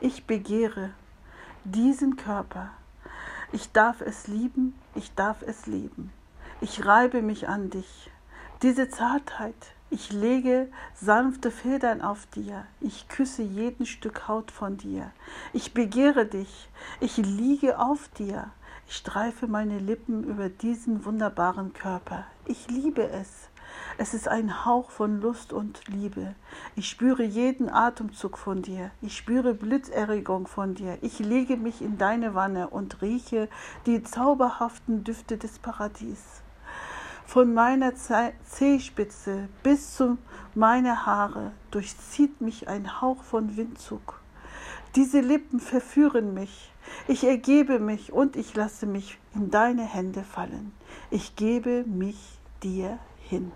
Ich begehre diesen Körper. Ich darf es lieben, ich darf es leben. Ich reibe mich an dich. Diese Zartheit, ich lege sanfte Federn auf dir, ich küsse jeden Stück Haut von dir. Ich begehre dich, ich liege auf dir, ich streife meine Lippen über diesen wunderbaren Körper. Ich liebe es. Es ist ein Hauch von Lust und Liebe. Ich spüre jeden Atemzug von dir. Ich spüre Blitzerregung von dir. Ich lege mich in deine Wanne und rieche die zauberhaften Düfte des Paradies. Von meiner Zehspitze bis zu meine Haare durchzieht mich ein Hauch von Windzug. Diese Lippen verführen mich. Ich ergebe mich und ich lasse mich in deine Hände fallen. Ich gebe mich dir hin.